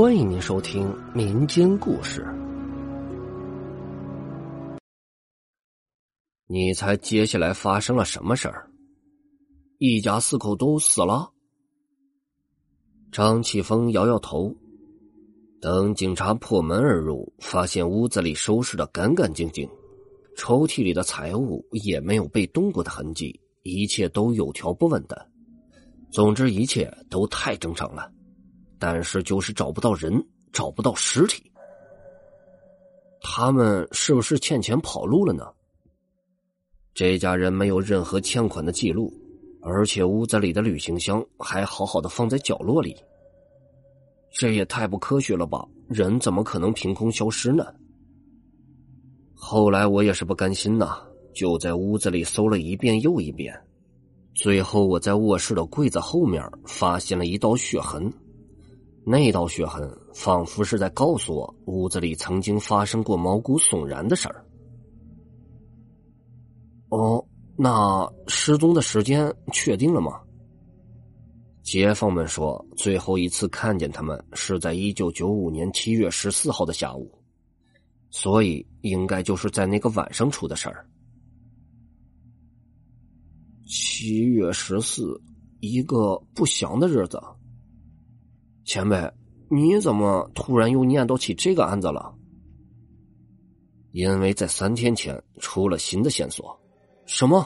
欢迎您收听民间故事。你猜接下来发生了什么事儿？一家四口都死了。张启峰摇摇头。等警察破门而入，发现屋子里收拾的干干净净，抽屉里的财物也没有被动过的痕迹，一切都有条不紊的。总之，一切都太正常了。但是就是找不到人，找不到尸体。他们是不是欠钱跑路了呢？这家人没有任何欠款的记录，而且屋子里的旅行箱还好好的放在角落里。这也太不科学了吧！人怎么可能凭空消失呢？后来我也是不甘心呐，就在屋子里搜了一遍又一遍，最后我在卧室的柜子后面发现了一道血痕。那道血痕仿佛是在告诉我，屋子里曾经发生过毛骨悚然的事儿。哦，那失踪的时间确定了吗？街坊们说，最后一次看见他们是在一九九五年七月十四号的下午，所以应该就是在那个晚上出的事儿。七月十四，一个不祥的日子。前辈，你怎么突然又念叨起这个案子了？因为在三天前出了新的线索。什么？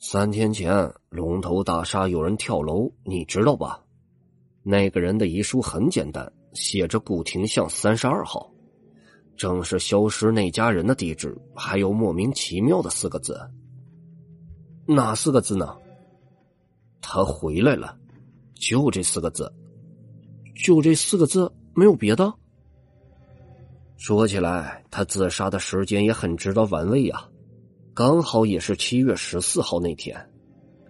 三天前龙头大厦有人跳楼，你知道吧？那个人的遗书很简单，写着“古亭巷三十二号”，正是消失那家人的地址，还有莫名其妙的四个字。哪四个字呢？他回来了，就这四个字。就这四个字，没有别的。说起来，他自杀的时间也很值得玩味呀，刚好也是七月十四号那天，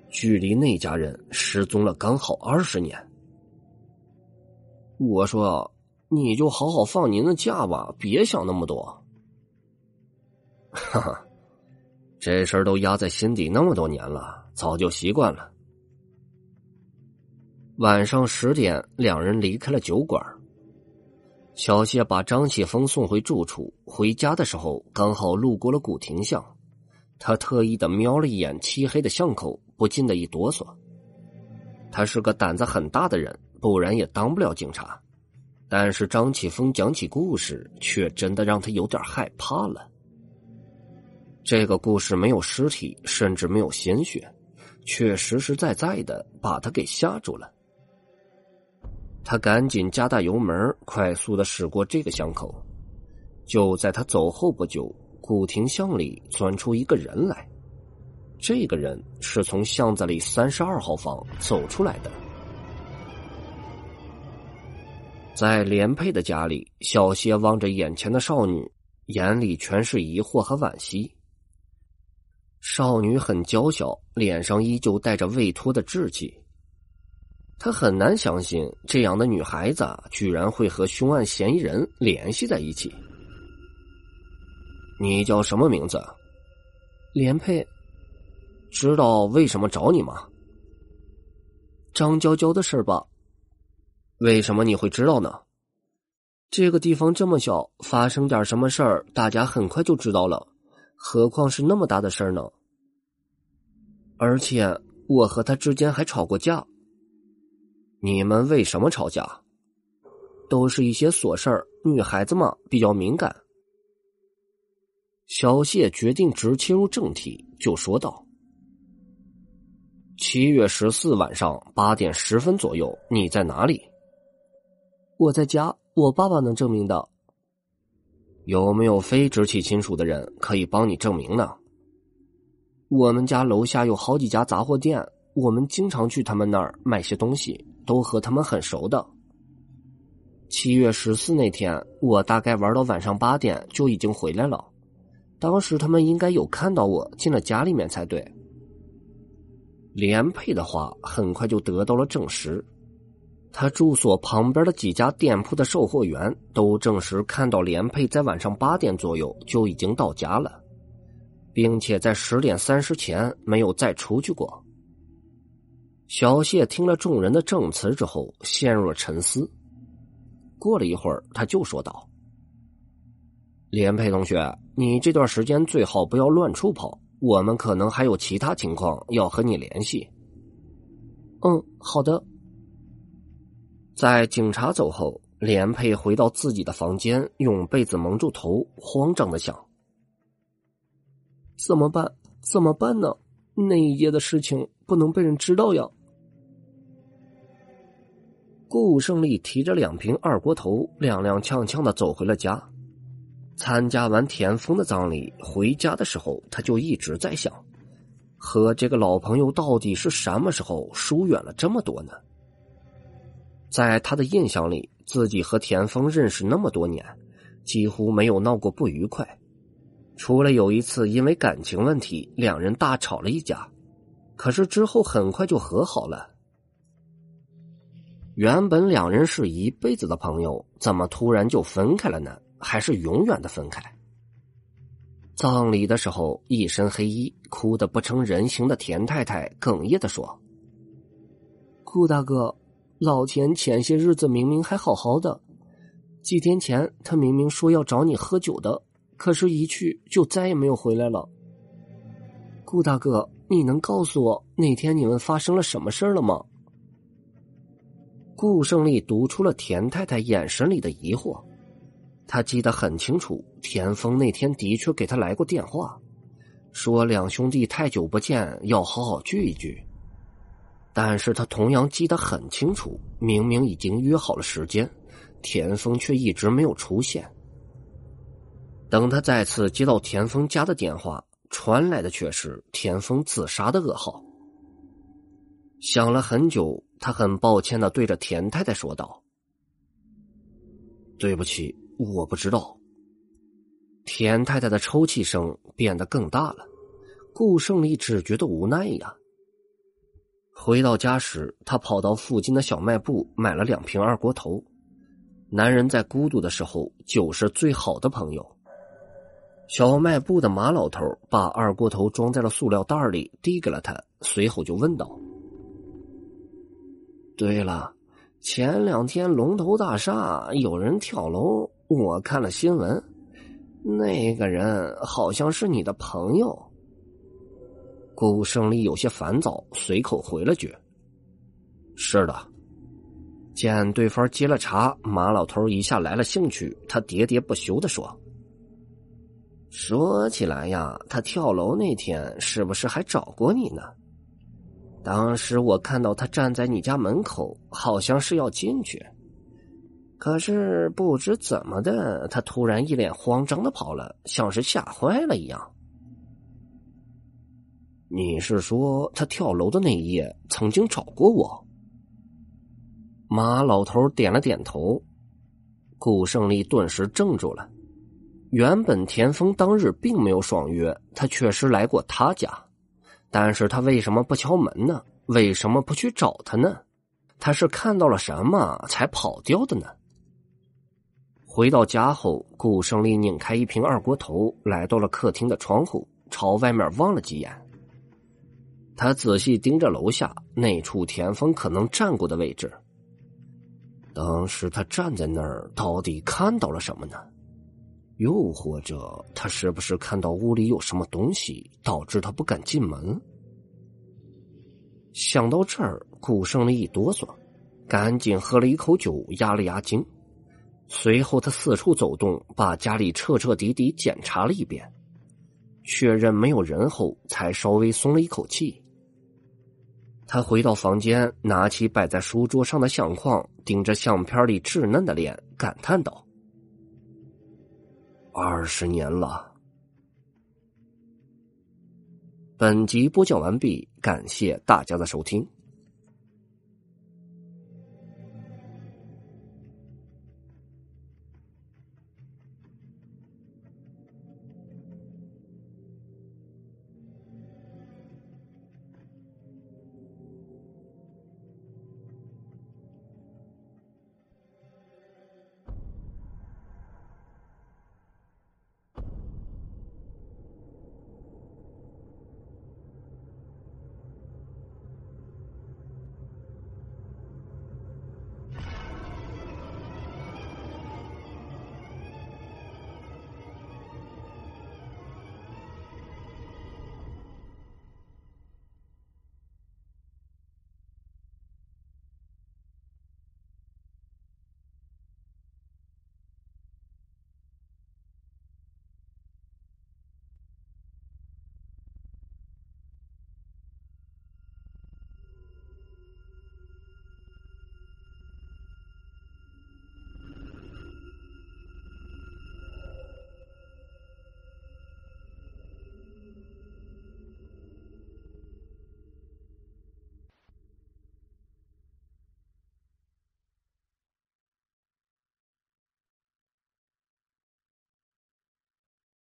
距离那家人失踪了刚好二十年。我说，你就好好放您的假吧，别想那么多。哈哈，这事儿都压在心底那么多年了，早就习惯了。晚上十点，两人离开了酒馆。小谢把张启峰送回住处。回家的时候，刚好路过了古亭巷，他特意的瞄了一眼漆黑的巷口，不禁的一哆嗦。他是个胆子很大的人，不然也当不了警察。但是张启峰讲起故事，却真的让他有点害怕了。这个故事没有尸体，甚至没有鲜血，却实实在在的把他给吓住了。他赶紧加大油门，快速的驶过这个巷口。就在他走后不久，古亭巷里钻出一个人来。这个人是从巷子里三十二号房走出来的。在连佩的家里，小谢望着眼前的少女，眼里全是疑惑和惋惜。少女很娇小，脸上依旧带着未脱的稚气。他很难相信这样的女孩子居然会和凶案嫌疑人联系在一起。你叫什么名字？连佩。知道为什么找你吗？张娇娇的事吧。为什么你会知道呢？这个地方这么小，发生点什么事儿，大家很快就知道了，何况是那么大的事儿呢？而且我和他之间还吵过架。你们为什么吵架？都是一些琐事儿，女孩子嘛比较敏感。小谢决定直切入正题，就说道：“七月十四晚上八点十分左右，你在哪里？”我在家，我爸爸能证明的。有没有非直系亲属的人可以帮你证明呢？我们家楼下有好几家杂货店，我们经常去他们那儿买些东西。都和他们很熟的。七月十四那天，我大概玩到晚上八点就已经回来了。当时他们应该有看到我进了家里面才对。连佩的话很快就得到了证实，他住所旁边的几家店铺的售货员都证实看到连佩在晚上八点左右就已经到家了，并且在十点三十前没有再出去过。小谢听了众人的证词之后，陷入了沉思。过了一会儿，他就说道：“连佩同学，你这段时间最好不要乱出跑，我们可能还有其他情况要和你联系。”“嗯，好的。”在警察走后，连佩回到自己的房间，用被子蒙住头，慌张的想：“怎么办？怎么办呢？那一夜的事情不能被人知道呀！”顾胜利提着两瓶二锅头，踉踉跄跄的走回了家。参加完田丰的葬礼，回家的时候，他就一直在想，和这个老朋友到底是什么时候疏远了这么多呢？在他的印象里，自己和田丰认识那么多年，几乎没有闹过不愉快，除了有一次因为感情问题，两人大吵了一架，可是之后很快就和好了。原本两人是一辈子的朋友，怎么突然就分开了呢？还是永远的分开？葬礼的时候，一身黑衣、哭得不成人形的田太太哽咽的说：“顾大哥，老田前些日子明明还好好的，几天前他明明说要找你喝酒的，可是一去就再也没有回来了。顾大哥，你能告诉我那天你们发生了什么事了吗？”顾胜利读出了田太太眼神里的疑惑，他记得很清楚，田丰那天的确给他来过电话，说两兄弟太久不见，要好好聚一聚。但是他同样记得很清楚，明明已经约好了时间，田丰却一直没有出现。等他再次接到田丰家的电话，传来的却是田丰自杀的噩耗。想了很久。他很抱歉的对着田太太说道：“对不起，我不知道。”田太太的抽泣声变得更大了。顾胜利只觉得无奈呀。回到家时，他跑到附近的小卖部买了两瓶二锅头。男人在孤独的时候，酒是最好的朋友。小卖部的马老头把二锅头装在了塑料袋里，递给了他，随后就问道。对了，前两天龙头大厦有人跳楼，我看了新闻，那个人好像是你的朋友。顾胜利有些烦躁，随口回了句：“是的。”见对方接了茬，马老头一下来了兴趣，他喋喋不休的说：“说起来呀，他跳楼那天是不是还找过你呢？”当时我看到他站在你家门口，好像是要进去，可是不知怎么的，他突然一脸慌张的跑了，像是吓坏了一样。你是说他跳楼的那一夜曾经找过我？马老头点了点头，顾胜利顿时怔住了。原本田丰当日并没有爽约，他确实来过他家。但是他为什么不敲门呢？为什么不去找他呢？他是看到了什么才跑掉的呢？回到家后，顾胜利拧开一瓶二锅头，来到了客厅的窗户，朝外面望了几眼。他仔细盯着楼下那处田丰可能站过的位置。当时他站在那儿，到底看到了什么呢？又或者，他是不是看到屋里有什么东西，导致他不敢进门？想到这儿，顾胜利一哆嗦，赶紧喝了一口酒压了压惊。随后，他四处走动，把家里彻彻底底检查了一遍，确认没有人后，才稍微松了一口气。他回到房间，拿起摆在书桌上的相框，盯着相片里稚嫩的脸，感叹道。二十年了。本集播讲完毕，感谢大家的收听。